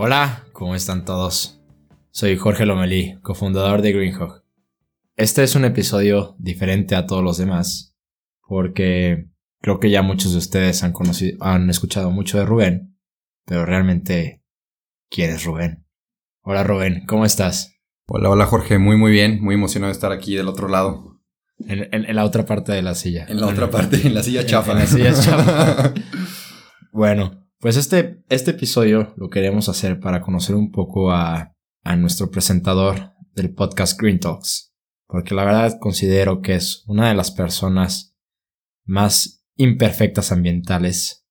Hola, ¿cómo están todos? Soy Jorge Lomelí, cofundador de Greenhawk. Este es un episodio diferente a todos los demás, porque creo que ya muchos de ustedes han conocido, han escuchado mucho de Rubén, pero realmente, ¿quién es Rubén? Hola Rubén, ¿cómo estás? Hola, hola Jorge, muy muy bien, muy emocionado de estar aquí del otro lado. En, la otra parte de la silla. En la otra parte, en la silla chafa. En, la silla chafa. bueno, pues este, este episodio lo queremos hacer para conocer un poco a, a nuestro presentador del podcast Green Talks, porque la verdad considero que es una de las personas más imperfectas ambientales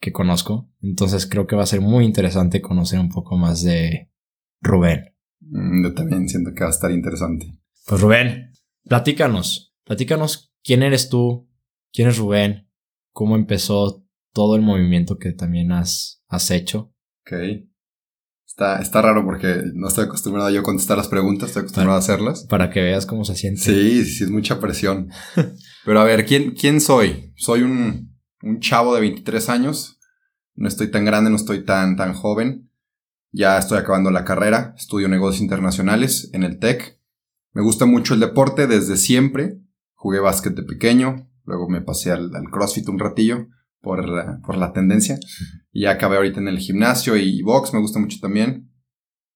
que conozco. Entonces creo que va a ser muy interesante conocer un poco más de Rubén. Mm, yo también siento que va a estar interesante. Pues Rubén, platícanos, platícanos quién eres tú, quién es Rubén, cómo empezó todo el movimiento que también has, has hecho. Ok. Está, está raro porque no estoy acostumbrado yo a contestar las preguntas, estoy acostumbrado a hacerlas. Para que veas cómo se siente. Sí, sí, es mucha presión. Pero a ver, ¿quién, quién soy? Soy un, un chavo de 23 años. No estoy tan grande, no estoy tan, tan joven. Ya estoy acabando la carrera. Estudio negocios internacionales en el TEC. Me gusta mucho el deporte desde siempre. Jugué básquet de pequeño. Luego me pasé al, al CrossFit un ratillo por, por la tendencia. Y ya acabé ahorita en el gimnasio y box, me gusta mucho también.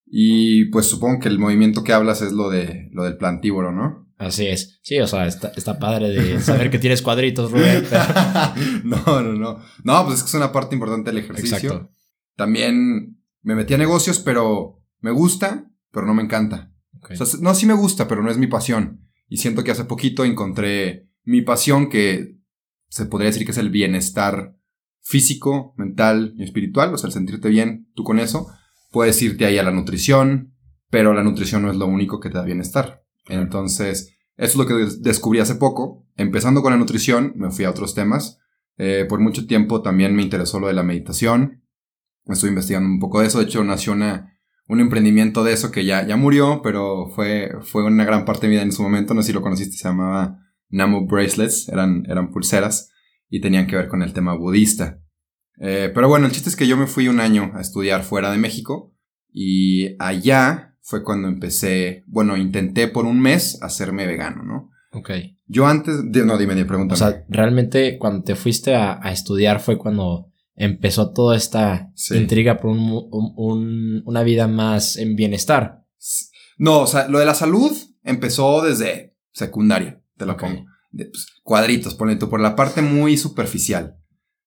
Y pues supongo que el movimiento que hablas es lo, de, lo del plantívoro, ¿no? Así es. Sí, o sea, está, está padre de saber que tienes cuadritos, Rubén. no, no, no. No, pues es que es una parte importante del ejercicio. Exacto. También me metí a negocios, pero me gusta, pero no me encanta. O sea, no, sí me gusta, pero no es mi pasión. Y siento que hace poquito encontré mi pasión que se podría decir que es el bienestar físico, mental y espiritual, o sea, el sentirte bien tú con eso. Puedes irte ahí a la nutrición, pero la nutrición no es lo único que te da bienestar. Entonces, eso es lo que descubrí hace poco. Empezando con la nutrición, me fui a otros temas. Eh, por mucho tiempo también me interesó lo de la meditación. Estoy investigando un poco de eso. De hecho, nació un emprendimiento de eso que ya, ya murió, pero fue, fue una gran parte de mi vida en su momento. No sé si lo conociste, se llamaba Namu Bracelets, eran, eran pulseras y tenían que ver con el tema budista. Eh, pero bueno, el chiste es que yo me fui un año a estudiar fuera de México y allá fue cuando empecé, bueno, intenté por un mes hacerme vegano, ¿no? Ok. Yo antes, de, no, dime, pregúntame. O sea, realmente cuando te fuiste a, estudiar fue cuando empezó toda esta intriga por un, una vida más en bienestar. No, o sea, lo de la salud empezó desde secundaria te lo pongo. De, pues, cuadritos, ponle tú, por la parte muy superficial.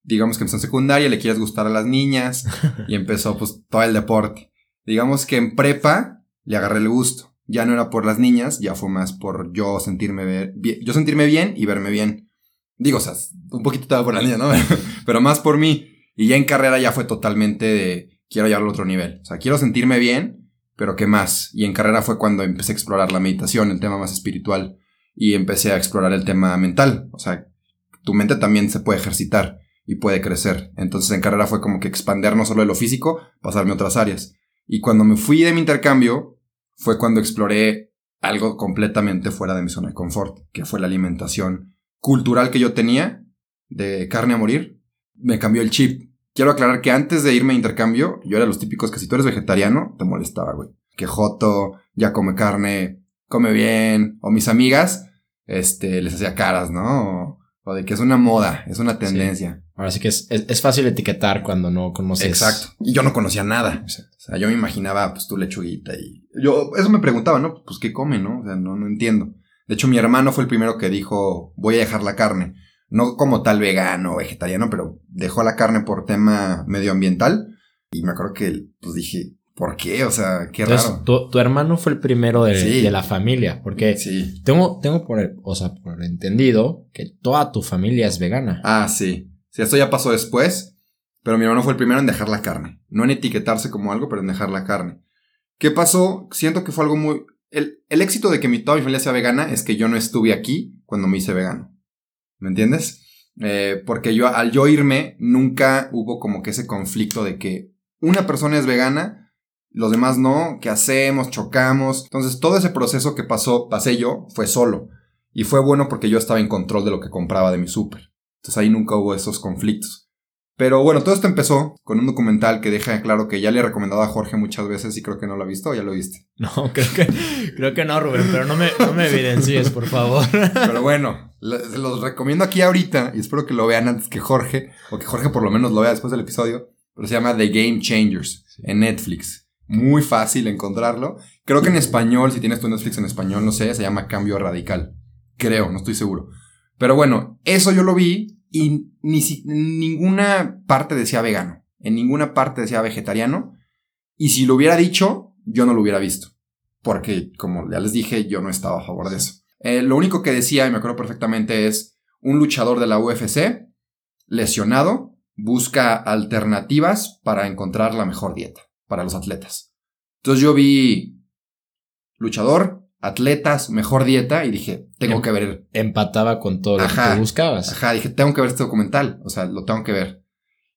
Digamos que empezó en secundaria, le quieres gustar a las niñas y empezó pues todo el deporte. Digamos que en prepa le agarré el gusto. Ya no era por las niñas, ya fue más por yo sentirme bien, yo sentirme bien y verme bien. Digo, o sea, un poquito estaba por la niña, ¿no? Pero más por mí. Y ya en carrera ya fue totalmente de quiero llevarlo a otro nivel. O sea, quiero sentirme bien, pero ¿qué más? Y en carrera fue cuando empecé a explorar la meditación, el tema más espiritual y empecé a explorar el tema mental. O sea, tu mente también se puede ejercitar y puede crecer. Entonces en carrera fue como que expander no solo de lo físico, pasarme a otras áreas. Y cuando me fui de mi intercambio, fue cuando exploré algo completamente fuera de mi zona de confort, que fue la alimentación cultural que yo tenía de carne a morir. Me cambió el chip. Quiero aclarar que antes de irme a intercambio, yo era los típicos que si tú eres vegetariano, te molestaba, güey. Que Joto ya come carne, come bien, o mis amigas, este, les hacía caras, ¿no? O, de que es una moda, es una tendencia. Ahora sí que es, es, fácil etiquetar cuando no conoces. Exacto. Y yo no conocía nada. O sea, yo me imaginaba, pues, tu lechuguita y... Yo, eso me preguntaba, ¿no? Pues, ¿qué come, no? O sea, no, no entiendo. De hecho, mi hermano fue el primero que dijo, voy a dejar la carne. No como tal vegano o vegetariano, pero dejó la carne por tema medioambiental. Y me acuerdo que, pues, dije, ¿Por qué? O sea, qué raro. Tu, hermano fue el primero de, la familia, porque tengo, tengo por, o sea, por entendido que toda tu familia es vegana. Ah, sí. sea, esto ya pasó después, pero mi hermano fue el primero en dejar la carne. No en etiquetarse como algo, pero en dejar la carne. ¿Qué pasó? Siento que fue algo muy... El, el éxito de que mi, toda mi familia sea vegana es que yo no estuve aquí cuando me hice vegano. ¿Me entiendes? Eh, porque yo, al yo irme, nunca hubo como que ese conflicto de que una persona es vegana, los demás no, ¿qué hacemos? Chocamos. Entonces, todo ese proceso que pasó, pasé yo, fue solo. Y fue bueno porque yo estaba en control de lo que compraba de mi súper. Entonces ahí nunca hubo esos conflictos. Pero bueno, todo esto empezó con un documental que deja claro que ya le he recomendado a Jorge muchas veces y creo que no lo ha visto o ya lo viste. No, creo que, creo que no, Rubén, pero no me, no me evidencies, por favor. Pero bueno, los recomiendo aquí ahorita y espero que lo vean antes que Jorge, o que Jorge por lo menos lo vea después del episodio. Pero se llama The Game Changers en Netflix. Muy fácil encontrarlo. Creo que en español, si tienes tu Netflix en español, no sé, se llama Cambio Radical. Creo, no estoy seguro. Pero bueno, eso yo lo vi y ni ninguna parte decía vegano. En ninguna parte decía vegetariano. Y si lo hubiera dicho, yo no lo hubiera visto. Porque, como ya les dije, yo no estaba a favor de eso. Eh, lo único que decía, y me acuerdo perfectamente, es un luchador de la UFC, lesionado, busca alternativas para encontrar la mejor dieta para los atletas. Entonces yo vi luchador, atletas, mejor dieta, y dije, tengo em, que ver. Empataba con todo lo que buscabas. Ajá, dije, tengo que ver este documental, o sea, lo tengo que ver.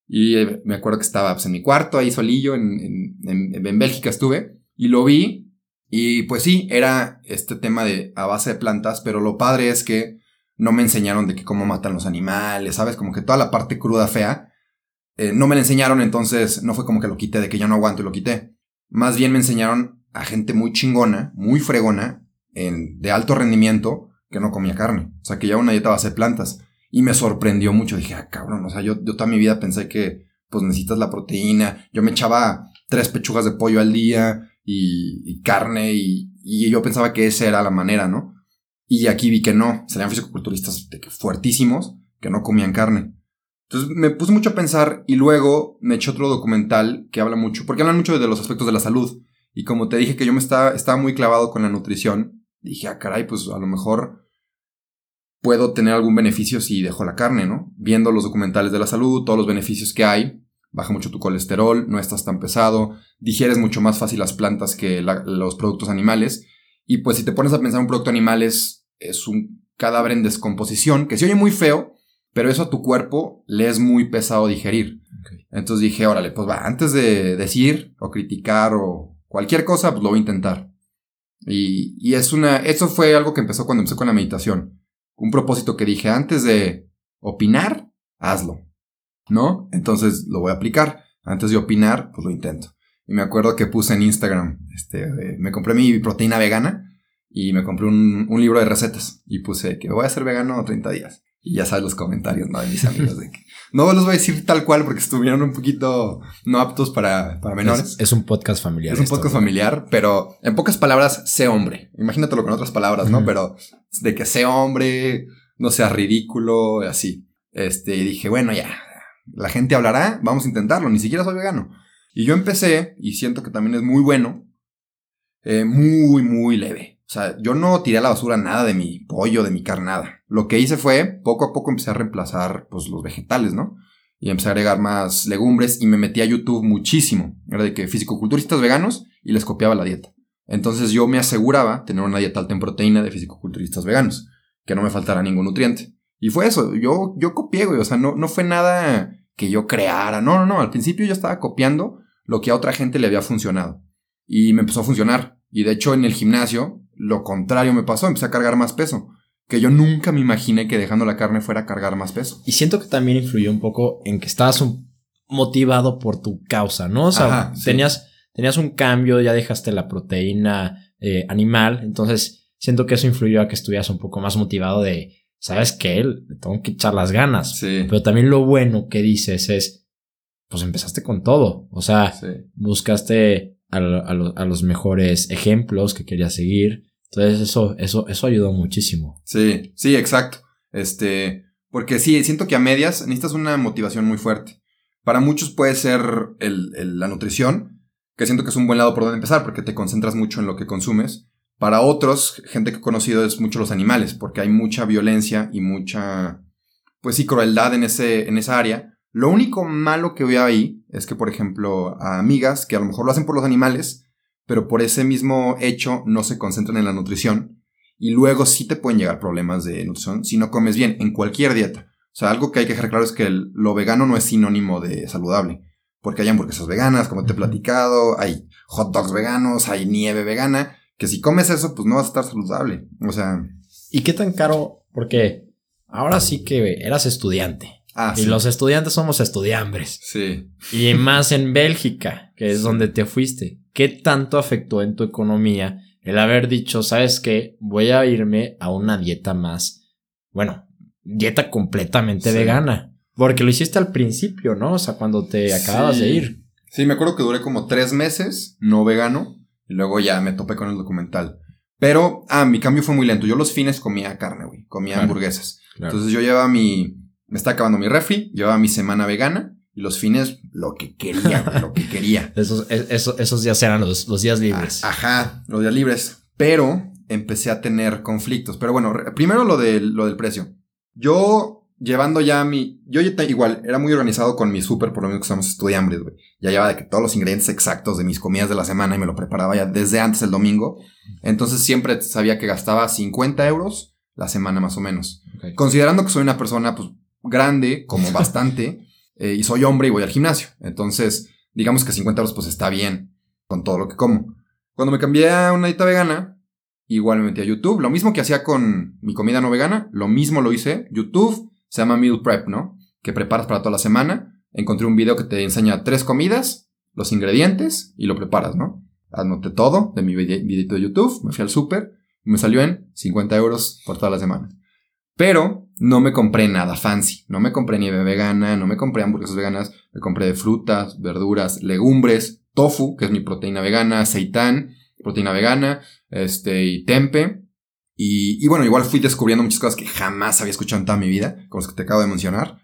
Y eh, me acuerdo que estaba pues, en mi cuarto, ahí solillo, en, en, en, Bélgica estuve, y lo vi, y pues sí, era este tema de a base de plantas, pero lo padre es que no me enseñaron de que cómo matan los animales, ¿sabes? Como que toda la parte cruda, fea, eh, no me la enseñaron, entonces no fue como que lo quité, de que yo no aguanto y lo quité. Más bien me enseñaron a gente muy chingona, muy fregona, en, de alto rendimiento, que no comía carne. O sea, que ya una dieta base de plantas. Y me sorprendió mucho. Dije, ah, cabrón, o sea, yo, toda mi vida pensé que, pues necesitas la proteína. Yo me echaba tres pechugas de pollo al día y, carne y, yo pensaba que esa era la manera, ¿no? Y aquí vi que no. Serían fisicoculturistas fuertísimos que no comían carne. Entonces me puse mucho a pensar y luego me eché otro documental que habla mucho, porque hablan mucho de los aspectos de la salud. Y como te dije que yo me estaba, muy clavado con la nutrición, dije, ah, caray, pues a lo mejor puedo tener algún beneficio si dejo la carne, ¿no? Viendo los documentales de la salud, todos los beneficios que hay, baja mucho tu colesterol, no estás tan pesado, digieres mucho más fácil las plantas que los productos animales. Y pues si te pones a pensar un producto animal es, es un cadáver en descomposición, que se oye muy feo, pero eso a tu cuerpo le es muy pesado digerir. Entonces dije, órale, pues va, antes de decir o criticar o Cualquier cosa, pues lo voy a intentar. Y, y es una, eso fue algo que empezó cuando empecé con la meditación. Un propósito que dije, antes de opinar, hazlo. ¿No? Entonces lo voy a aplicar. Antes de opinar, pues lo intento. Y me acuerdo que puse en Instagram, este, eh, me compré mi proteína vegana y me compré un, un, libro de recetas y puse que voy a ser vegano 30 días. Y ya sabes los comentarios, ¿no? De mis amigos de que no los voy a decir tal cual porque estuvieron un poquito no aptos para, para menores. Es, un podcast familiar. Es un podcast familiar, pero en pocas palabras, sé hombre. Imagínatelo con otras palabras, ¿no? Pero de que sé hombre, no sea ridículo, así. Este, y dije, bueno, ya, la gente hablará, vamos a intentarlo, ni siquiera soy vegano. Y yo empecé, y siento que también es muy bueno, eh, muy, muy leve. O sea, yo no tiré a la basura nada de mi pollo, de mi carne, nada. Lo que hice fue, poco a poco empecé a reemplazar, pues, los vegetales, ¿no? Y empecé a agregar más legumbres y me metí a YouTube muchísimo. Era de que fisicoculturistas veganos y les copiaba la dieta. Entonces yo me aseguraba tener una dieta alta en proteína de fisicoculturistas veganos, que no me faltara ningún nutriente. Y fue eso, yo, yo copié, güey, o sea, no, no fue nada que yo creara, no, no, no, al principio yo estaba copiando lo que a otra gente le había funcionado. Y me empezó a funcionar. Y de hecho en el gimnasio lo contrario me pasó, empecé a cargar más peso. Que yo nunca me imaginé que dejando la carne fuera a cargar más peso. Y siento que también influyó un poco en que estabas motivado por tu causa, ¿no? O sea, tenías, tenías un cambio, ya dejaste la proteína eh, animal, entonces siento que eso influyó a que estuvieras un poco más motivado de, ¿sabes qué? Le tengo que echar las ganas. Sí. Pero también lo bueno que dices es, pues empezaste con todo, o sea, buscaste a, los mejores ejemplos que quería seguir. Entonces eso, eso, eso ayudó muchísimo. Sí, sí, exacto. Este, porque sí, siento que a medias necesitas una motivación muy fuerte. Para muchos puede ser el, la nutrición, que siento que es un buen lado por donde empezar, porque te concentras mucho en lo que consumes. Para otros, gente que he conocido es mucho los animales, porque hay mucha violencia y mucha pues sí, crueldad en, ese, en esa área. Lo único malo que veo ahí es que, por ejemplo, a amigas que a lo mejor lo hacen por los animales, pero por ese mismo hecho no se concentran en la nutrición y luego sí te pueden llegar problemas de nutrición si no comes bien en cualquier dieta. O sea, algo que hay que dejar claro es que lo vegano no es sinónimo de saludable, porque hay hamburguesas veganas, como te he platicado, hay hot dogs veganos, hay nieve vegana, que si comes eso, pues no vas a estar saludable. O sea... ¿Y qué tan caro? Porque ahora sí que eras estudiante. Ah, y los estudiantes somos estudiambres. Sí. Y más en Bélgica, que es donde te fuiste. ¿Qué tanto afectó en tu economía el haber dicho, sabes qué, voy a irme a una dieta más, bueno, dieta completamente vegana? Porque lo hiciste al principio, ¿no? O sea, cuando te acabas de ir. Sí, me acuerdo que duré como tres meses no vegano y luego ya me topé con el documental. Pero, ah, mi cambio fue muy lento. Yo los fines comía carne, güey. Comía hamburguesas. Entonces yo llevaba mi, me está acabando mi refri, llevaba mi semana vegana y los fines lo que quería, lo que quería. Esos, esos, días eran los, los días libres. Ah, ajá, los días libres. Pero empecé a tener conflictos. Pero bueno, primero lo, de, lo del precio. Yo llevando ya mi. Yo igual, era muy organizado con mi súper, por lo menos que estamos estudiantes, güey. Ya llevaba de que todos los ingredientes exactos de mis comidas de la semana y me lo preparaba ya desde antes el domingo. Entonces siempre sabía que gastaba 50 euros la semana más o menos. Considerando que soy una persona, pues, grande, como bastante, eh, y soy hombre y voy al gimnasio. Entonces, digamos que 50 euros pues está bien con todo lo que como. Cuando me cambié a una dieta vegana, igual me metí a YouTube. Lo mismo que hacía con mi comida no vegana, lo mismo lo hice. YouTube se llama Meal Prep, ¿no? Que preparas para toda la semana. Encontré un video que te enseña tres comidas, los ingredientes y lo preparas, ¿no? Anoté todo de mi videito de YouTube, me fui al súper y me salió en 50 euros por toda la semana. Pero no me compré nada fancy. No me compré nieve vegana, no me compré hamburguesas veganas. Me compré frutas, verduras, legumbres, tofu, que es mi proteína vegana, seitán, proteína vegana, este, y tempe. Y, bueno, igual fui descubriendo muchas cosas que jamás había escuchado en toda mi vida, como las que te acabo de mencionar.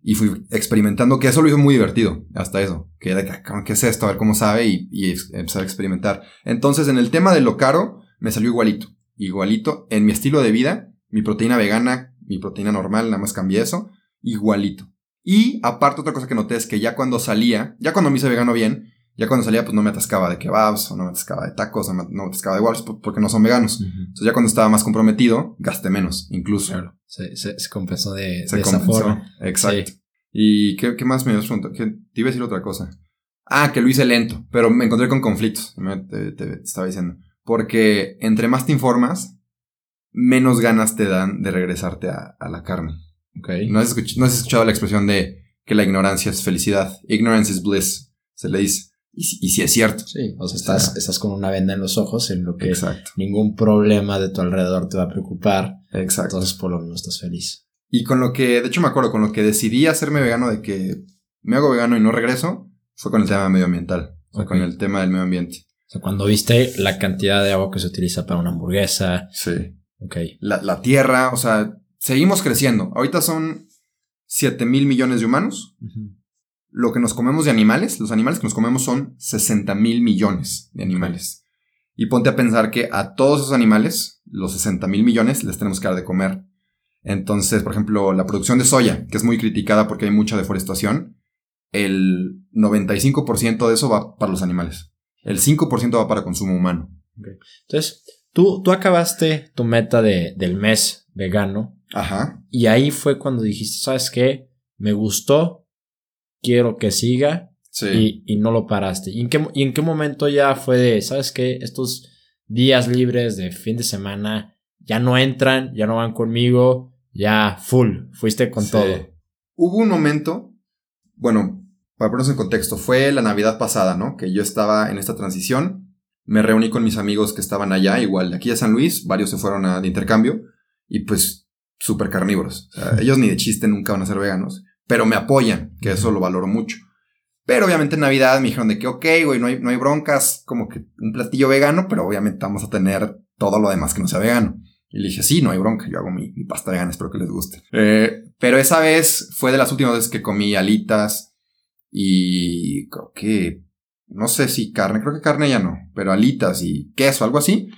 Y fui experimentando, que eso lo hizo muy divertido, hasta eso. Que de ah, ¿qué es esto? A ver cómo sabe y, y empezar a experimentar. Entonces, en el tema de lo caro, me salió igualito. Igualito en mi estilo de vida mi proteína vegana, mi proteína normal, nada más cambié eso, igualito. Y aparte otra cosa que noté es que ya cuando salía, ya cuando me hice vegano bien, ya cuando salía pues no me atascaba de kebabs o no me atascaba de tacos o no me atascaba de walls porque no son veganos. Entonces ya cuando estaba más comprometido, gasté menos, incluso. Claro, se, compensó de, esa forma. Exacto. ¿Y qué, más me ibas a Te iba a decir otra cosa. Ah, que lo hice lento, pero me encontré con conflictos, te estaba diciendo. Porque entre más te informas, menos ganas te dan de regresarte a, la carne. Okay. ¿No, has escuchado, la expresión de que la ignorancia es felicidad? Ignorance is bliss, se le dice. Y, si es cierto. Sí, o sea, estás, estás con una venda en los ojos en lo que ningún problema de tu alrededor te va a preocupar. Exacto. Entonces, por lo menos estás feliz. Y con lo que, de hecho, me acuerdo, con lo que decidí hacerme vegano de que me hago vegano y no regreso, fue con el tema medioambiental. O sea, con el tema del medio ambiente. O sea, cuando viste la cantidad de agua que se utiliza para una hamburguesa. Sí. La, tierra, o sea, seguimos creciendo. Ahorita son 7 mil millones de humanos. Lo que nos comemos de animales, los animales que nos comemos son 60 mil millones de animales. Y ponte a pensar que a todos esos animales, los 60 mil millones, les tenemos que dar de comer. Entonces, por ejemplo, la producción de soya, que es muy criticada porque hay mucha deforestación, el 95% de eso va para los animales. El 5% va para consumo humano. Entonces, Tú, tú acabaste tu meta de, del mes vegano. Ajá. Y ahí fue cuando dijiste, ¿sabes qué? Me gustó, quiero que siga. Sí. Y, no lo paraste. ¿Y en, qué, ¿Y en qué momento ya fue de, ¿sabes qué? Estos días libres de fin de semana ya no entran, ya no van conmigo, ya full, fuiste con todo. Hubo un momento, bueno, para ponernos en contexto, fue la Navidad pasada, ¿no? Que yo estaba en esta transición me reuní con mis amigos que estaban allá, igual de aquí a San Luis, varios se fueron a, de intercambio y pues súper carnívoros. ellos ni de chiste nunca van a ser veganos, pero me apoyan, que eso lo valoro mucho. Pero obviamente en Navidad me dijeron de que, ok, güey, no hay, no hay broncas, como que un platillo vegano, pero obviamente vamos a tener todo lo demás que no sea vegano. Y le dije, sí, no hay bronca, yo hago mi, pasta vegana, espero que les guste. Eh, pero esa vez fue de las últimas veces que comí alitas y creo que no sé si carne, creo que carne ya no, pero alitas y queso, algo así.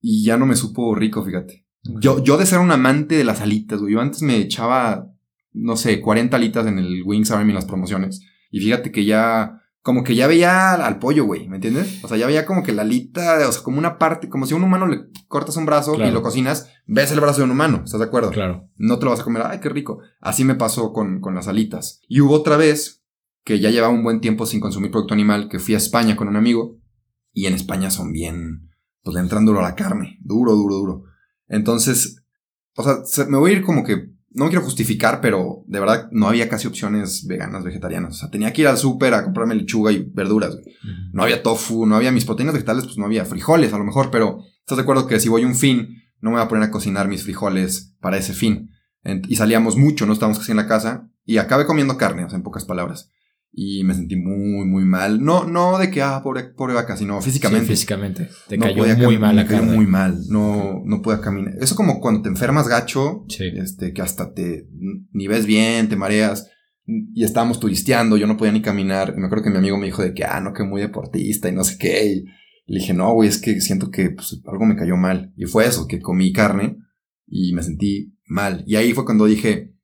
Y ya no me supo rico, fíjate. Yo, yo de ser un amante de las alitas, güey. Yo antes me echaba no sé, 40 alitas en el Wings Army en las promociones. Y fíjate que ya, como que ya veía al pollo, güey, ¿me entiendes? O sea, ya veía como que la alita, o sea, como una parte, como si a un humano le cortas un brazo y lo cocinas, ves el brazo de un humano, ¿estás de acuerdo? Claro. No te lo vas a comer, ay, qué rico. Así me pasó con, con las alitas. Y hubo otra vez que ya llevaba un buen tiempo sin consumir producto animal, que fui a España con un amigo, y en España son bien, pues le entran duro a la carne, duro, duro, duro. Entonces, o sea, se- me voy a ir como que, no me quiero justificar, pero de verdad no había casi opciones veganas, vegetarianas. O sea, tenía que ir al súper a comprarme lechuga y verduras, güey. No había tofu, no había mis proteínas vegetales, pues no había frijoles a lo mejor, pero ¿estás de acuerdo que si voy a un fin, no me voy a poner a cocinar mis frijoles para ese fin? Y salíamos mucho, no estábamos casi en la casa, y acabé comiendo carne, o sea, en pocas palabras. Y me sentí muy, muy mal. No, no de que, ah, pobre, pobre vaca, sino físicamente. Sí, físicamente. Te No cayó podía muy mal la me cayó muy mal. No, no pude caminar. Eso como cuando te enfermas gacho, Sí. este, que hasta te, ni ves bien, te mareas. Y estábamos turisteando, yo no podía ni caminar. Me acuerdo que mi amigo me dijo de que, ah, no, que muy deportista y no sé qué. Y le dije, no, güey, es que siento que pues, algo me cayó mal. Y fue eso, que comí carne y me sentí mal. Y ahí fue cuando dije,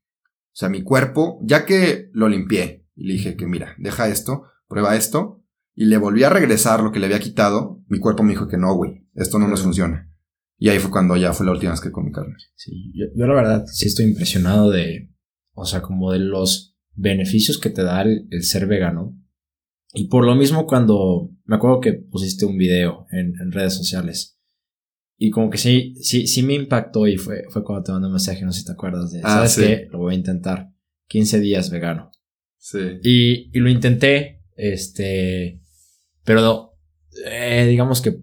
o sea, mi cuerpo, ya que lo limpié, y le dije que mira, deja esto, prueba esto, y le volví a regresar lo que le había quitado, mi cuerpo me dijo que no, güey, esto no nos funciona. Y ahí fue cuando ya fue la última vez que comí carne. Sí, yo, yo la verdad sí estoy impresionado de, o sea, como de los beneficios que te da el, el ser vegano. Y por lo mismo cuando, me acuerdo que pusiste un video en, en redes sociales. Y como que sí, sí, sí me impactó y fue, fue cuando te mandé un mensaje, no sé si te acuerdas de, Ah, ¿sabes sí. qué? Lo voy a intentar. 15 días vegano. Sí. Y, y lo intenté, este, pero eh, digamos que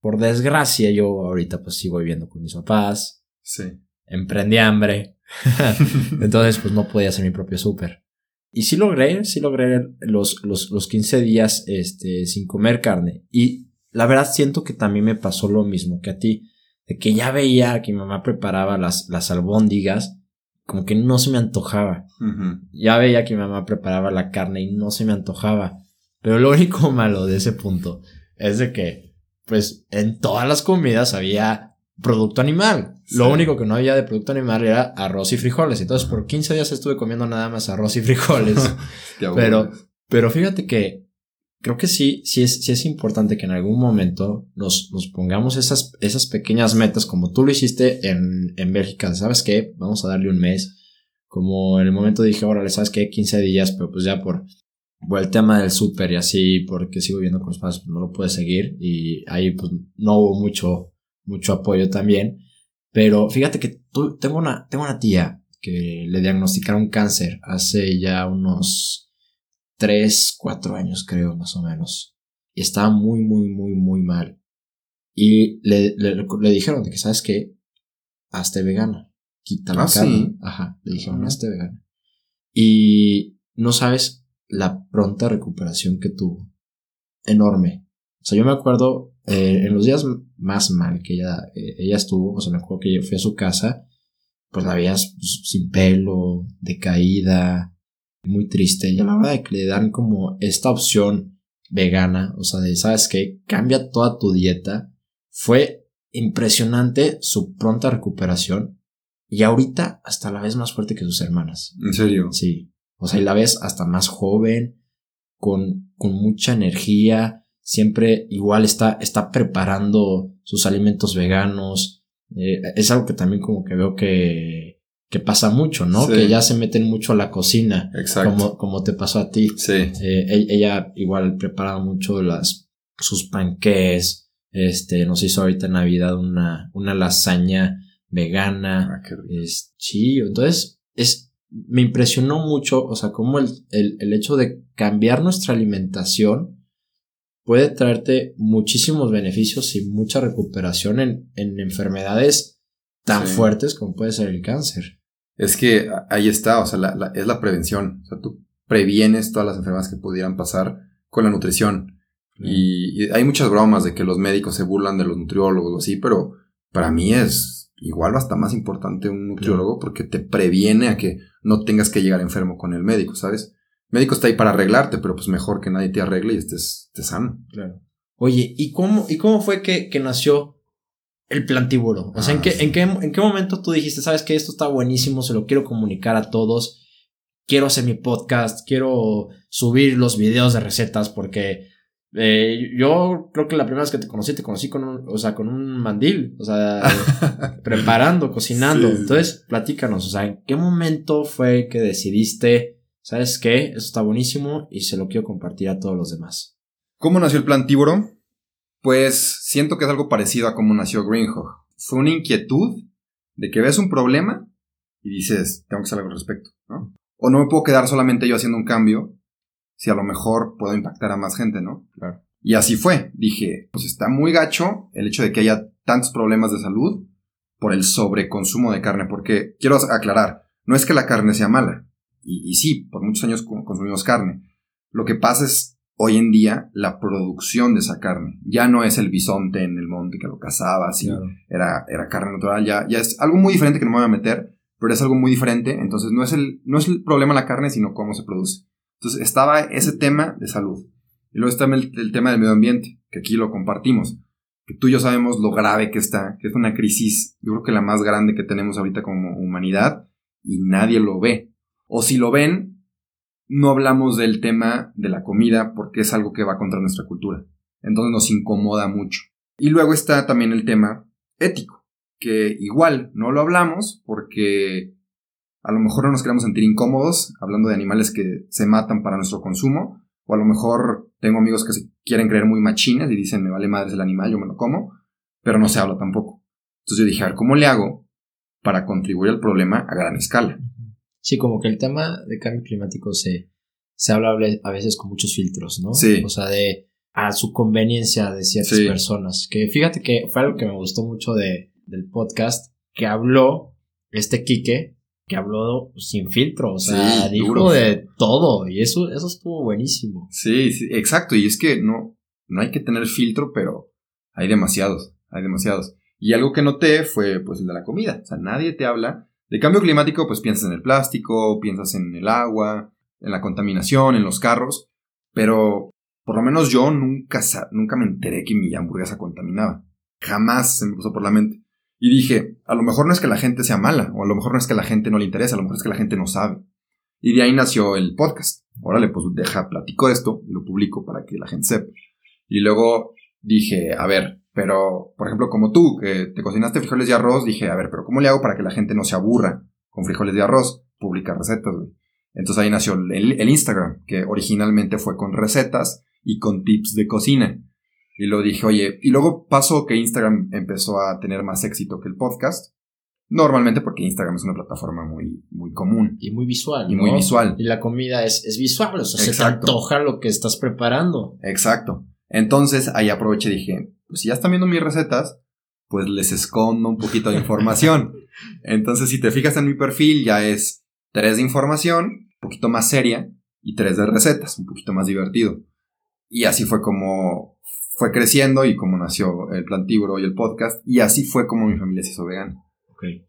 por desgracia yo ahorita pues sigo viviendo con mis papás, Sí. emprendí hambre, entonces pues no podía hacer mi propio súper. Y sí logré, sí logré los, los, los 15 días este, sin comer carne. Y la verdad siento que también me pasó lo mismo que a ti, de que ya veía que mi mamá preparaba las, las albóndigas, como que no se me antojaba ya veía que mi mamá preparaba la carne y no se me antojaba. Pero lo único malo de ese punto es de que, pues, en todas las comidas había producto animal. Lo único que no había de producto animal era arroz y frijoles. Entonces, por 15 días estuve comiendo nada más arroz y frijoles. Pero, pero fíjate que creo que sí, sí es, sí es importante que en algún momento nos, nos pongamos esas, esas pequeñas metas como tú lo hiciste en, en Bélgica. ¿Sabes qué? Vamos a darle un mes. Como en el momento dije, órale, ¿sabes qué? 15 días, pero pues ya por, por el tema del súper y así, porque sigo viviendo con los padres, pues no lo pude seguir. Y ahí pues no hubo mucho, mucho apoyo también. Pero fíjate que tú, tengo una, tengo una tía que le diagnosticaron cáncer hace ya unos 3, 4 años creo, más o menos. Y estaba muy, muy, muy, muy mal. Y le, le, le dijeron de que, ¿sabes qué? Hazte vegana. Quita la Ah, carne. sí. Ajá, le dijeron, hazte vegana. Y no sabes la pronta recuperación que tuvo. Enorme. O sea, yo me acuerdo eh, en los días más mal que ella, eh, ella estuvo, o sea, me acuerdo que yo fui a su casa, pues la veías pues, sin pelo, decaída, muy triste. Y a la hora de que le dan como esta opción vegana, o sea, de, ¿sabes qué? Cambia toda tu dieta. Fue impresionante su pronta recuperación. Y ahorita hasta la vez más fuerte que sus hermanas. En serio. Sí. O sea, y la ves hasta más joven, con, con mucha energía, siempre igual está, está preparando sus alimentos veganos. Eh, es algo que también como que veo que, que pasa mucho, ¿no? Sí. Que ya se meten mucho a la cocina, Exacto. como, como te pasó a ti. Sí. Eh, e- ella igual preparaba mucho las, sus panqués, este, nos hizo ahorita en Navidad una, una lasaña vegana. Ah, qué rico. Es chido. Entonces, es, me impresionó mucho, o sea, cómo el, el, el hecho de cambiar nuestra alimentación puede traerte muchísimos beneficios y mucha recuperación en, en enfermedades tan Sí. fuertes como puede ser el cáncer. Es que ahí está, o sea, la- la- es la prevención. O sea, tú previenes todas las enfermedades que pudieran pasar con la nutrición. Y, y hay muchas bromas de que los médicos se burlan de los nutriólogos o así, pero para mí es igual hasta más importante un nutriólogo porque te previene a que no tengas que llegar enfermo con el médico, ¿sabes? El médico está ahí para arreglarte, pero pues mejor que nadie te arregle y estés, estés sano. Claro. Oye, ¿y cómo, y cómo fue que, que nació el plantívoro? O sea, ¿en, Ah, qué, sí. en, qué, ¿en qué momento tú dijiste, sabes que esto está buenísimo, se lo quiero comunicar a todos, quiero hacer mi podcast, quiero subir los videos de recetas porque eh, yo creo que la primera vez que te conocí, te conocí con un, o sea, con un mandil, o sea, preparando, cocinando. Sí. Entonces, platícanos, o sea, ¿en qué momento fue que decidiste, sabes qué, esto está buenísimo y se lo quiero compartir a todos los demás? ¿Cómo nació el plantívoro? Pues siento que es algo parecido a cómo nació Greenhog. Fue una inquietud de que ves un problema y dices, tengo que hacer algo al respecto, ¿no? O no me puedo quedar solamente yo haciendo un cambio si a lo mejor puedo impactar a más gente, ¿no? Claro. Y así fue. Dije, pues está muy gacho el hecho de que haya tantos problemas de salud por el sobreconsumo de carne, porque quiero aclarar, no es que la carne sea mala, y, y sí, por muchos años co- consumimos carne. Lo que pasa es hoy en día la producción de esa carne. Ya no es el bisonte en el monte que lo cazabas y era, era carne natural, ya, ya es algo muy diferente que no me voy a meter, pero es algo muy diferente, entonces no es el, no es el problema la carne, sino cómo se produce. Entonces estaba ese tema de salud. Y luego está el, el tema del medio ambiente, que aquí lo compartimos. Que tú y yo sabemos lo grave que está, que es una crisis, yo creo que la más grande que tenemos ahorita como humanidad, y nadie lo ve. O si lo ven, no hablamos del tema de la comida porque es algo que va contra nuestra cultura. Entonces nos incomoda mucho. Y luego está también el tema ético, que igual no lo hablamos porque a lo mejor no nos queremos sentir incómodos hablando de animales que se matan para nuestro consumo, o a lo mejor tengo amigos que se quieren creer muy machines y dicen me vale madres el animal, yo me lo como, pero no se habla tampoco. Entonces yo dije, a ver, ¿cómo le hago para contribuir al problema a gran escala? Sí, como que el tema de cambio climático se, se habla a veces con muchos filtros, ¿no? Sí. O sea, de a su conveniencia de ciertas Sí. personas. Que fíjate que fue algo que me gustó mucho de, del podcast, que habló este Quique, que habló sin filtro, o sea, Sí, dijo duro. de todo, y eso, eso estuvo buenísimo. Sí, sí, exacto. Y es que no, no hay que tener filtro, pero hay demasiados, hay demasiados. Y algo que noté fue pues el de la comida. O sea, nadie te habla de cambio climático, pues piensas en el plástico, piensas en el agua, en la contaminación, en los carros, pero por lo menos yo nunca, nunca me enteré que mi hamburguesa contaminaba. Jamás se me pasó por la mente. Y dije, a lo mejor no es que la gente sea mala, o a lo mejor no es que la gente no le interesa, a lo mejor es que la gente no sabe. Y de ahí nació el podcast. Órale, pues deja, platico esto lo publico para que la gente sepa. Y luego dije, a ver, pero, por ejemplo, como tú, que te cocinaste frijoles y arroz, dije, a ver, pero ¿cómo le hago para que la gente no se aburra con frijoles y arroz? Publica recetas, güey. Entonces ahí nació el, el Instagram, que originalmente fue con recetas y con tips de cocina. Y luego dije, oye, y luego pasó que Instagram empezó a tener más éxito que el podcast. Normalmente porque Instagram es una plataforma muy, muy común. Y muy visual. Y ¿no? muy visual. Y la comida es, es visual, o sea, se te Exacto. antoja lo que estás preparando. Exacto. Entonces ahí aproveché y dije, pues si ya están viendo mis recetas, pues les escondo un poquito de información. Entonces si te fijas en mi perfil ya es tres de información, un poquito más seria, y tres de recetas, un poquito más divertido. Y así fue como fue creciendo y como nació el plantívoro y el podcast, y así fue como mi familia se hizo vegana.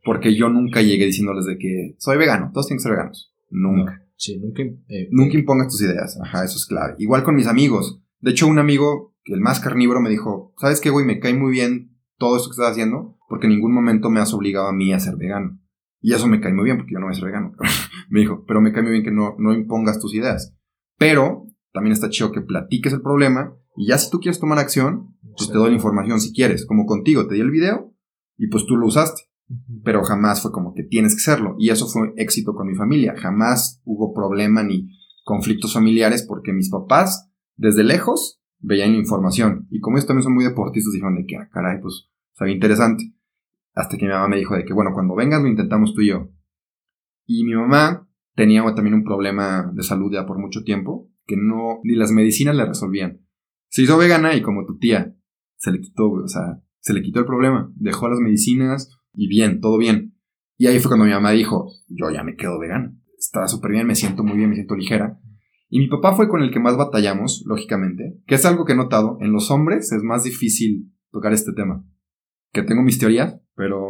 Porque yo nunca llegué diciéndoles de que soy vegano, todos tienen que ser veganos. Nunca. Sí, nunca. eh, Nunca impongas tus ideas. Ajá, eso es clave. Igual con mis amigos. De hecho, un amigo, el más carnívoro, me dijo, ¿sabes qué, güey? Me cae muy bien todo esto que estás haciendo porque en ningún momento me has obligado a mí a ser vegano. Y eso me cae muy bien porque yo no voy a ser vegano. me dijo, pero me cae muy bien que no, no impongas tus ideas. Pero también está chido que platiques el problema y ya si tú quieres tomar acción, pues te doy la información si quieres. Como contigo, te di el video y pues tú lo usaste pero jamás fue como que tienes que serlo. Y eso fue éxito con mi familia. Jamás hubo problema ni conflictos familiares porque mis papás, desde lejos, veían información. Y como ellos también son muy deportistas, dijeron de que, ah, caray, pues, sabía interesante. Hasta que mi mamá me dijo de que, bueno, cuando vengas lo intentamos tú y yo. Y mi mamá tenía también un problema de salud ya por mucho tiempo, que no, ni las medicinas le resolvían. Se hizo vegana y como tu tía, se le quitó, o sea, se le quitó el problema. Dejó las medicinas, y bien, todo bien. Y ahí fue cuando mi mamá dijo, yo ya me quedo vegana. Está súper bien, me siento muy bien, me siento ligera. Y mi papá fue con el que más batallamos, lógicamente, que es algo que he notado, en los hombres es más difícil tocar este tema. Que tengo mis teorías, pero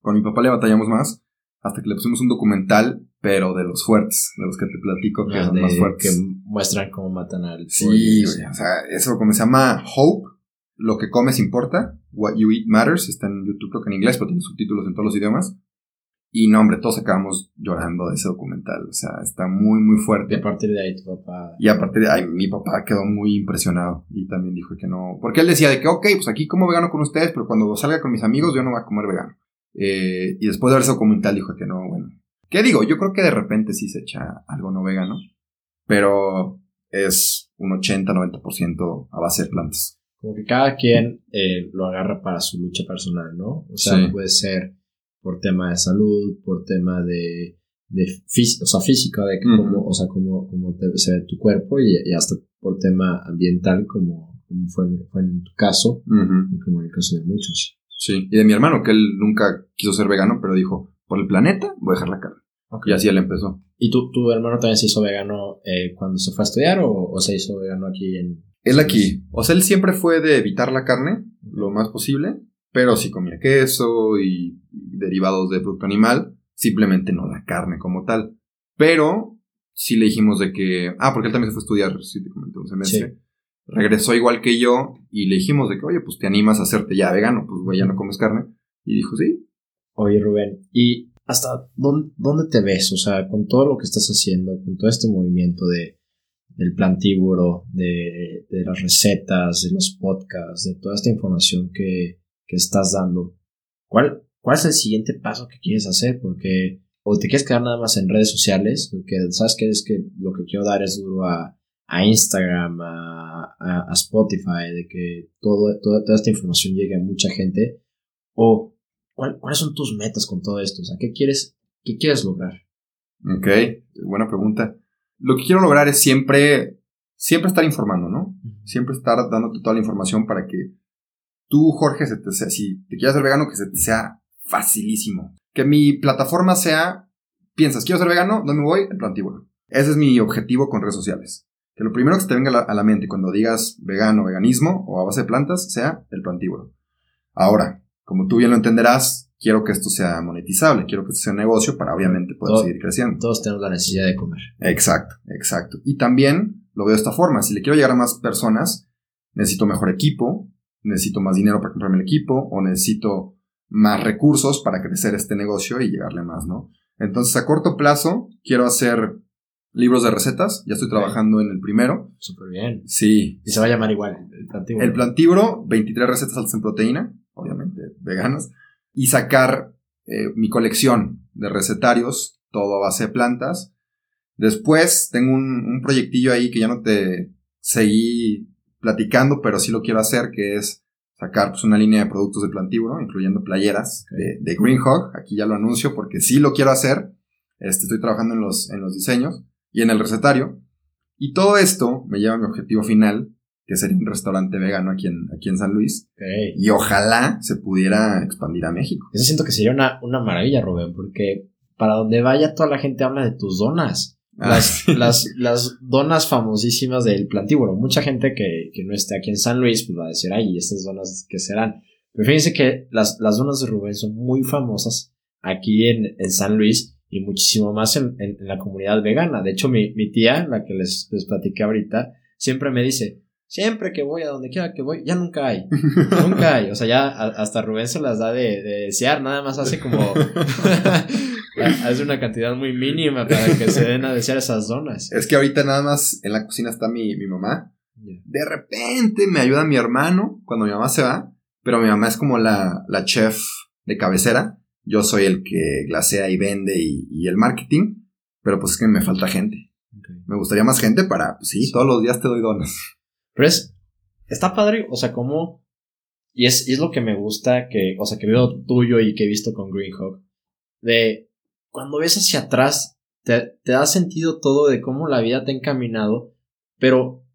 con mi papá le batallamos más, hasta que le pusimos un documental, pero de los fuertes, de los que te platico que Ah, son de- más fuertes. que muestran cómo matan al Sí, güey, o sea, eso como se llama Hope, Lo que comes importa. What You Eat Matters. Está en YouTube, creo que en inglés, pero tiene subtítulos en todos los idiomas. Y no, hombre, todos acabamos llorando de ese documental. O sea, está muy, muy Y fuerte. a partir de ahí tu papá... Y aparte de ahí, mi papá quedó muy impresionado. Y también dijo que no. Porque él decía de que, ok, pues aquí como vegano con ustedes, pero cuando salga con mis amigos yo no voy a comer vegano. Eh, y después de ver ese documental dijo que no, bueno. ¿Qué digo? Yo creo que de repente sí se echa algo no vegano. Pero es un 80-90% a base de plantas. Como que cada quien eh, lo agarra para su lucha personal, ¿no? O sea, Sí. puede ser por tema de salud, por tema de, de fí- o sea, física, de que Ujú. cómo, o sea, cómo, cómo te- se ve tu cuerpo y, y hasta por tema ambiental, como, como fue, fue en tu caso Ujú. y como en el caso de muchos. Sí. Y de mi hermano, que él nunca quiso ser vegano, pero dijo, por el planeta voy a dejar la carne. Y así él empezó. ¿Y tu, tu hermano también se hizo vegano eh, cuando se fue a estudiar o, o se hizo vegano aquí en... Él aquí. O sea, él siempre fue de evitar la carne lo más posible, pero sí comía queso y derivados de producto animal, simplemente no la carne como tal. Pero sí le dijimos de que, ah, porque él también se fue a estudiar, sí te comenté un semestre. Regresó igual que yo y le dijimos de que, oye, pues te animas a hacerte ya vegano, pues güey, ya no comes carne. Y dijo, sí. Oye, Rubén, ¿y hasta dónde, dónde te ves? O sea, con todo lo que estás haciendo, con todo este movimiento de, del plantívoro, de, de las recetas, de los podcasts, de toda esta información que, que estás dando, ¿cuál, ¿cuál es el siguiente paso que quieres hacer? Porque, o te quieres quedar nada más en redes sociales, porque sabes que es que lo que quiero dar es duro a, a Instagram, a, a, a Spotify, de que todo, toda, toda esta información llegue a mucha gente, o ¿Cuál- ¿Cuáles son tus metas con todo esto? O sea, ¿qué quieres, qué quieres lograr? Ok, buena pregunta. Lo que quiero lograr es siempre, siempre estar informando, ¿no? siempre estar dándote toda la información para que tú, Jorge, se te sea, si te quieres ser vegano, que se te sea facilísimo. Que mi plataforma sea, piensas, quiero ser vegano, ¿dónde me voy? El plantívoro. Ese es mi objetivo con redes sociales. Que lo primero que se te venga a la, mente cuando digas vegano, veganismo o a base de plantas sea el plantívoro. Ahora, como tú bien lo entenderás, quiero que esto sea monetizable, quiero que esto sea un negocio para obviamente poder Todo- seguir creciendo. Todos tenemos la necesidad de comer. Exacto, exacto. Y también lo veo de esta forma. Si le quiero llegar a más personas, necesito mejor equipo, necesito más dinero para comprarme el equipo o necesito más recursos para crecer este negocio y llegarle más, ¿no? Entonces, a corto plazo, quiero hacer libros de recetas. Ya estoy trabajando en el primero. Súper bien. Sí. Y se va a llamar igual, el plantívoro. El plantívoro, 23 recetas altas en proteína, obviamente veganas, y sacar eh, mi colección de recetarios, todo a base de plantas. Después tengo un, un proyectillo ahí que ya no te seguí platicando, pero sí lo quiero hacer, que es sacar pues, una línea de productos de plantívoro, incluyendo playeras de, de Green Hog. Aquí ya lo anuncio porque sí lo quiero hacer. Este, estoy trabajando en los, en los diseños y en el recetario. Y todo esto me lleva a mi objetivo final, que sería un restaurante vegano aquí en, aquí en San Luis. Y ojalá se pudiera expandir a México. Eso siento que sería una, una maravilla, Rubén, porque para donde vaya toda la gente habla de tus donas. Las, Ah, las, las donas famosísimas del plantívoro. Mucha gente que, que no esté aquí en San Luis pues va a decir, ay, ¿y estas donas qué serán? Pero fíjense que las, las donas de Rubén son muy famosas aquí en, en San Luis y muchísimo más en, en- en la comunidad vegana. De hecho, mi, mi tía, la que les, les platiqué ahorita, siempre me dice, siempre que voy a donde quiera que voy, ya nunca hay. Nunca hay. O sea, ya a- hasta Rubén se las da de, de desear, nada más hace como... hace una cantidad muy mínima para que se den a desear esas donas. Es que ahorita nada más en la cocina está mi, mi mamá. De repente me ayuda mi hermano cuando mi mamá se va, pero mi mamá es como la, la chef de cabecera. Yo soy el que glasea y vende y, y el marketing, pero pues es que me falta gente. Me gustaría más gente para, pues sí, todos los días te doy donas. Pero es, está padre, o sea, como, y es, y es lo que me gusta, que, o sea, que veo tuyo y que he visto con Greenhawk, de cuando ves hacia atrás, te, te da sentido todo de cómo la vida te ha encaminado, pero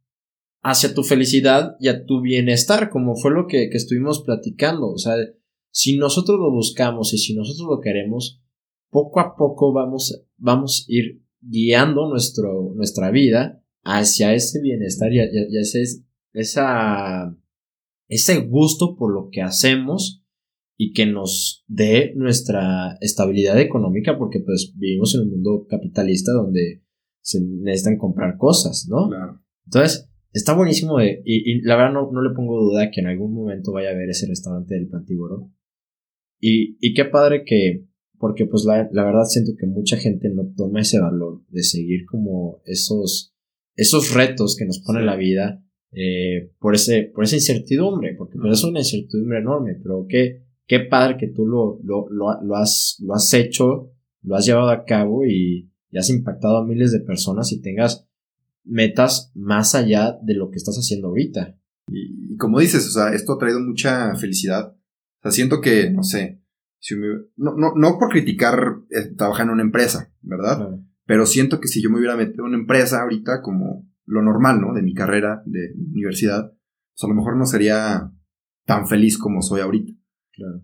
hacia tu felicidad y a tu bienestar, como fue lo que, que estuvimos platicando, o sea, si nosotros lo buscamos y si nosotros lo queremos, poco a poco vamos, vamos a ir guiando nuestro, nuestra vida hacia ese bienestar y, ese, esa, ese gusto por lo que hacemos y que nos dé nuestra estabilidad económica porque pues vivimos en un mundo capitalista donde se necesitan comprar cosas, ¿no? Claro. Entonces, está buenísimo de, y, la verdad no, no, le pongo duda que en algún momento vaya a ver ese restaurante del Plantívoro. Y, y qué padre que, porque pues la, la, verdad siento que mucha gente no toma ese valor de seguir como esos, esos retos que nos pone la vida eh, por, ese, por esa incertidumbre, porque pues es una incertidumbre enorme, pero qué, qué padre que tú lo, lo, lo, lo, has, lo has hecho, lo has llevado a cabo y, y has impactado a miles de personas y tengas metas más allá de lo que estás haciendo ahorita. Y, como dices, o sea, esto ha traído mucha felicidad. O sea, siento que, no sé, si no, no, no por criticar eh, trabajar en una empresa, ¿verdad? Pero siento que si yo me hubiera metido en una empresa ahorita como lo normal, ¿no? De mi carrera de universidad, pues a lo mejor no sería tan feliz como soy ahorita.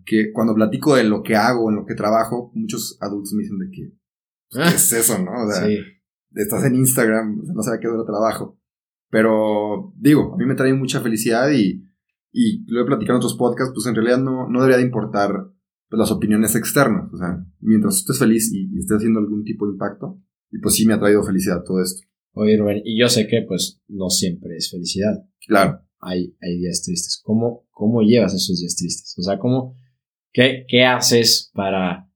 Que cuando platico de lo que hago, en lo que trabajo, muchos adultos me dicen de que, pues, ¿qué es eso, no? O sea, estás en Instagram, no sé a qué dura trabajo. Pero digo, a mí me trae mucha felicidad y, y lo he platicado en otros podcasts, pues en realidad no, no debería de importar pues, las opiniones externas. O sea, mientras estés feliz y, y, estés haciendo algún tipo de impacto, y pues sí me ha traído felicidad todo esto. Oye, Rubén, y yo sé que pues no siempre es felicidad. Claro. Hay, días tristes. ¿Cómo, ¿Cómo llevas esos días tristes? O sea, ¿cómo, qué, qué haces para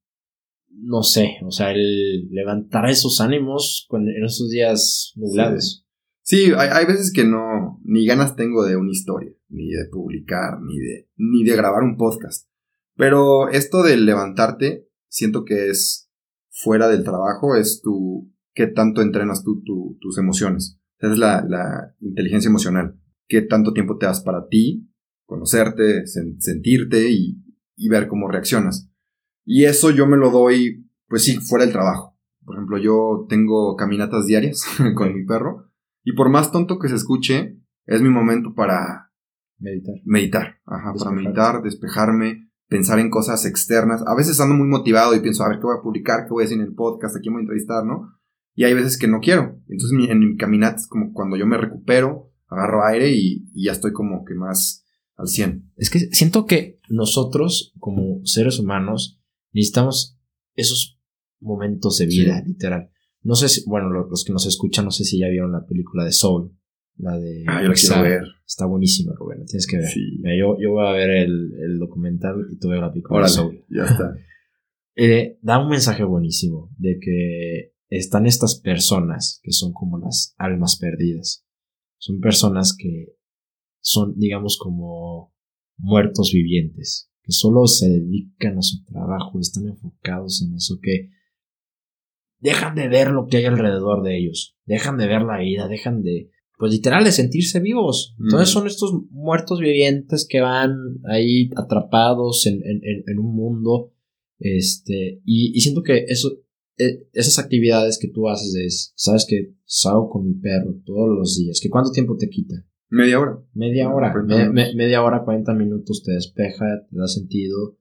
no sé, o sea, el levantar esos ánimos en esos días nublados. Sí, hay, hay, veces que no, ni ganas tengo de una historia, ni de publicar, ni de, ni de grabar un podcast. Pero esto de levantarte, siento que es fuera del trabajo, es tu, qué tanto entrenas tú tus emociones. Esa es la, la inteligencia emocional. Qué tanto tiempo te das para ti, conocerte, sentirte y, y ver cómo reaccionas. Y eso yo me lo doy, pues sí, fuera del trabajo. Por ejemplo, yo tengo caminatas diarias con mi perro. Y por más tonto que se escuche, es mi momento para meditar. Meditar, ajá, para meditar, despejarme, pensar en cosas externas. A veces ando muy motivado y pienso, a ver, ¿qué voy a publicar? ¿Qué voy a decir en el podcast? ¿A quién voy a entrevistar? ¿No? Y hay veces que no quiero. Entonces en mi caminata es como cuando yo me recupero, agarro aire y, y ya estoy como que más al 100. Es que siento que nosotros, como seres humanos, necesitamos esos momentos de vida, literal. No sé si, bueno, los que nos escuchan, no sé si ya vieron la película de Soul. La de. Ah, yo quiero ver. Está buenísima, Rubén. Tienes que ver. yo, yo voy a ver el, el documental y tú ves la película de Soul. Ya está. eh, da un mensaje buenísimo de que están estas personas que son como las almas perdidas. Son personas que son, digamos, como muertos vivientes que solo se dedican a su trabajo, están enfocados en eso, que dejan de ver lo que hay alrededor de ellos, dejan de ver la vida, dejan de, pues literal, de sentirse vivos. Entonces son estos muertos vivientes que van ahí atrapados en, en, un mundo, este, y, y siento que eso, esas actividades que tú haces es, sabes que salgo con mi perro todos los días, que cuánto tiempo te quita. Media hora. Media hora. media hora, 40 minutos te despeja, te da sentido.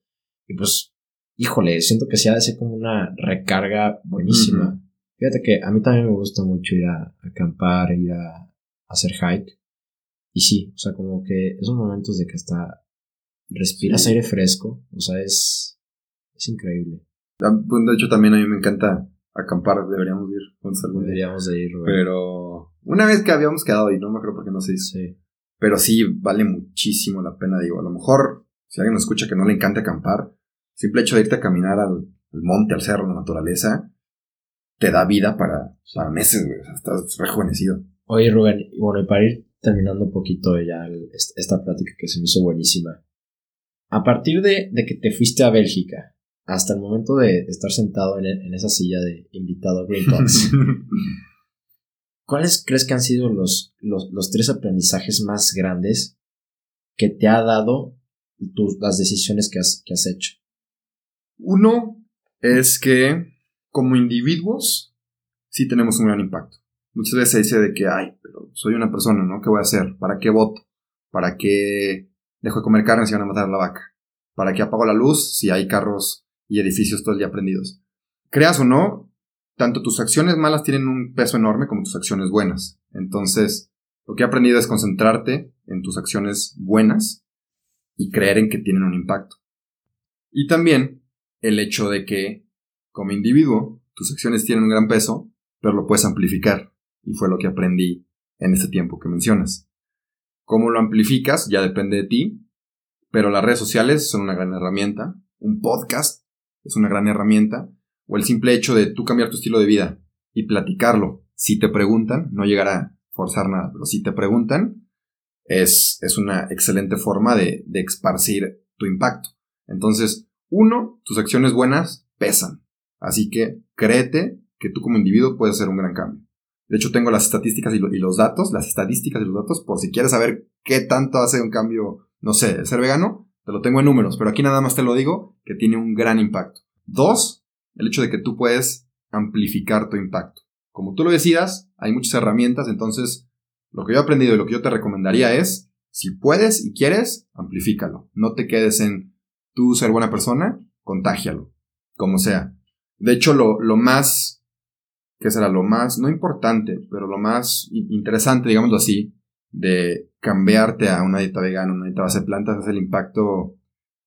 Y pues, híjole, siento que se ha de ser como una recarga buenísima. Fíjate que a mí también me gusta mucho ir a, acampar, ir a, hacer hike. Y sí, o sea, como que esos momentos de que hasta respiras aire fresco, o sea, es, es increíble. Pues, de hecho, también a mí me encanta acampar, deberíamos ir. Deberíamos de ir, Pero una vez que habíamos quedado y no me acuerdo por qué no se hizo. Sí. Pero sí, vale muchísimo la pena, digo. A lo mejor, si alguien nos escucha que no le encanta acampar, simple hecho de irte a caminar al, monte, al cerro, a la naturaleza, te da vida para, para meses, güey. O sea, estás rejuvenecido. Oye, Rubén, y bueno, y para ir terminando un poquito ya esta plática que se me hizo buenísima. A partir de, de que te fuiste a Bélgica, hasta el momento de estar sentado en, en esa silla de invitado a Green Talks, ¿cuáles crees que han sido los, los, tres aprendizajes más grandes que te ha dado tus, las decisiones que has, que has hecho? Uno es que como individuos sí tenemos un gran impacto. Muchas veces se dice de que, ay, pero soy una persona, ¿no? ¿Qué voy a hacer? ¿Para qué voto? ¿Para qué dejo de comer carne si van a matar a la vaca? ¿Para qué apago la luz si hay carros y edificios todo el día prendidos. Creas o no, tanto tus acciones malas tienen un peso enorme como tus acciones buenas. Entonces, lo que he aprendido es concentrarte en tus acciones buenas y creer en que tienen un impacto. Y también el hecho de que, como individuo, tus acciones tienen un gran peso, pero lo puedes amplificar. Y fue lo que aprendí en este tiempo que mencionas. Cómo lo amplificas ya depende de ti, pero las redes sociales son una gran herramienta. Un podcast es una gran herramienta. O el simple hecho de tú cambiar tu estilo de vida y platicarlo. Si te preguntan, no llegará a forzar nada, pero si te preguntan, es, es una excelente forma de, de esparcir tu impacto. Entonces, uno, tus acciones buenas pesan. Así que créete que tú como individuo puedes hacer un gran cambio. De hecho, tengo las estadísticas y, los datos, las estadísticas y los datos, por si quieres saber qué tanto hace un cambio, no sé, ser vegano, te lo tengo en números, pero aquí nada más te lo digo, que tiene un gran impacto. Dos, el hecho de que tú puedes amplificar tu impacto. Como tú lo decidas, hay muchas herramientas, entonces lo que yo he aprendido y lo que yo te recomendaría es, si puedes y quieres, amplifícalo. No te quedes en tú ser buena persona, contágialo, como sea. De hecho, lo, lo más que será lo más, no importante, pero lo más interesante, digámoslo así, de cambiarte a una dieta vegana, una dieta base de plantas, es el impacto,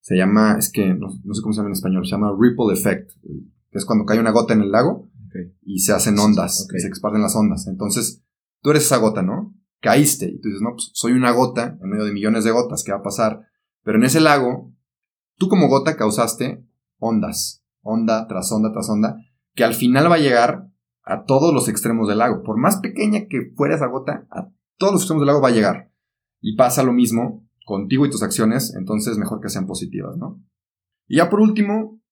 se llama, es que no, sé cómo se llama en español, se llama ripple effect, que es cuando cae una gota en el lago y se hacen ondas, se exparten las ondas. Entonces, tú eres esa gota, ¿no? Caíste y tú dices, no, pues soy una gota en medio de millones de gotas, ¿qué va a pasar? Pero en ese lago, tú como gota causaste ondas, onda tras onda tras onda, que al final va a llegar a todos los extremos del lago. Por más pequeña que fuera esa gota, a todos los extremos del lago va a llegar. Y pasa lo mismo contigo y tus acciones, entonces mejor que sean positivas, ¿no? Y ya por último,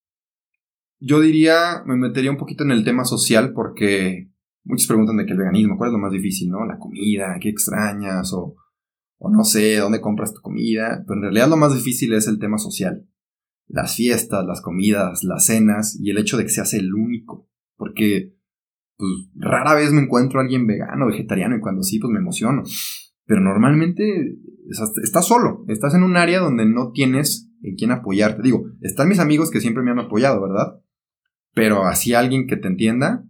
yo diría, me metería un poquito en el tema social porque muchos preguntan de qué el veganismo, ¿cuál es lo más difícil, no? La comida, ¿qué extrañas? O, o no sé, ¿dónde compras tu comida? Pero en realidad lo más difícil es el tema social. Las fiestas, las comidas, las cenas y el hecho de que seas el único. Porque pues rara vez me encuentro a alguien vegano, vegetariano, y cuando sí, pues me emociono. Pero normalmente estás solo, estás en un área donde no tienes en quién apoyarte. Digo, están mis amigos que siempre me han apoyado, ¿verdad? Pero así alguien que te entienda,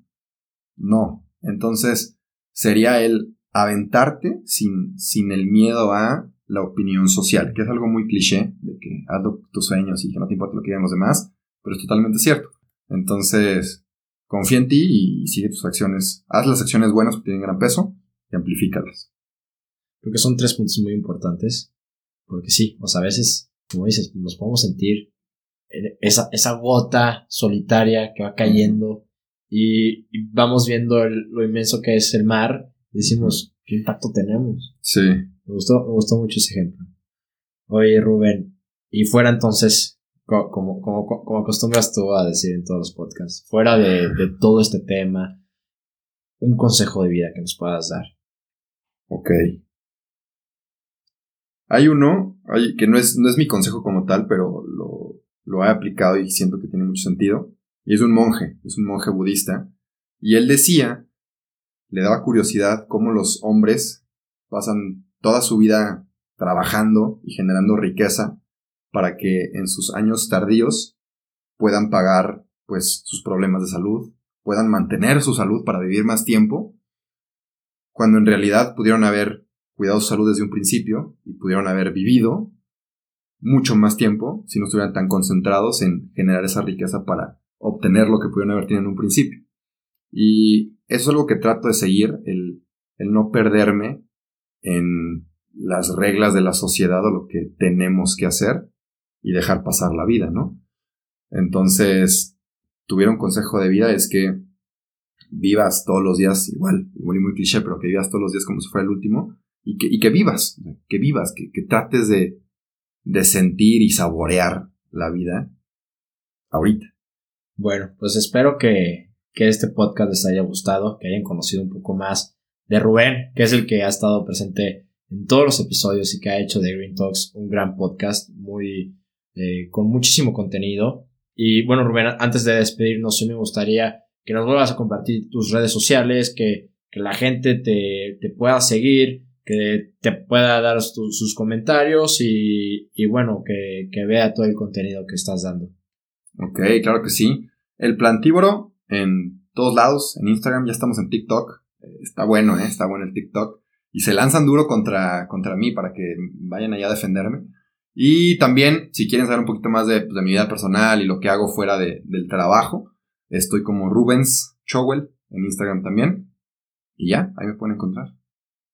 no. Entonces, sería el aventarte sin, sin el miedo a la opinión social, que es algo muy cliché, de que haz tus sueños y que no te importa lo que digan los demás, pero es totalmente cierto. Entonces, confía en ti y sigue tus acciones. Haz las acciones buenas que tienen gran peso y amplifícalas. Creo que son tres puntos muy importantes. Porque sí, o sea, a veces, como dices, nos podemos sentir esa, esa gota solitaria que va cayendo y, vamos viendo lo inmenso que es el mar y decimos, ¿qué impacto tenemos? Sí. Me gustó, me gustó mucho ese ejemplo. Oye, Rubén, y fuera entonces como, como, como, acostumbras tú a decir en todos los podcasts, fuera de, todo este tema, un consejo de vida que nos puedas dar. Ok. Hay uno que no es, no es mi consejo como tal, pero lo, lo he aplicado y siento que tiene mucho sentido. Y es un monje, es un monje budista. Y él decía, le daba curiosidad cómo los hombres pasan toda su vida trabajando y generando riqueza para que en sus años tardíos puedan pagar pues sus problemas de salud, puedan mantener su salud para vivir más tiempo, cuando en realidad pudieron haber cuidado su salud desde un principio y pudieron haber vivido mucho más tiempo si no estuvieran tan concentrados en generar esa riqueza para obtener lo que pudieron haber tenido en un principio. Y eso es algo que trato de seguir, el, el no perderme en las reglas de la sociedad o lo que tenemos que hacer, y dejar pasar la vida, ¿no? Entonces, tuviera un consejo de vida es que vivas todos los días igual, muy, muy cliché, pero que vivas todos los días como si fuera el último y que, y que vivas, que vivas, que, que trates de, de sentir y saborear la vida ahorita. Bueno, pues espero que, que este podcast les haya gustado, que hayan conocido un poco más de Rubén, que es el que ha estado presente en todos los episodios y que ha hecho de Green Talks un gran podcast muy eh, con muchísimo contenido. Y bueno, Rubén, antes de despedirnos, sí me gustaría que nos vuelvas a compartir tus redes sociales, que, que la gente te, te, pueda seguir, que te pueda dar sus comentarios y, bueno, que, vea todo el contenido que estás dando. Ok, claro que sí. El plantívoro en todos lados, en Instagram, ya estamos en TikTok. Eh, está bueno, ¿eh? Está bueno el TikTok. Y se lanzan duro contra, contra mí para que vayan allá a defenderme. Y también, si quieren saber un poquito más de, pues, mi vida personal y lo que hago fuera de, del trabajo, estoy como Rubens Chowell en Instagram también. Y ya, ahí me pueden encontrar.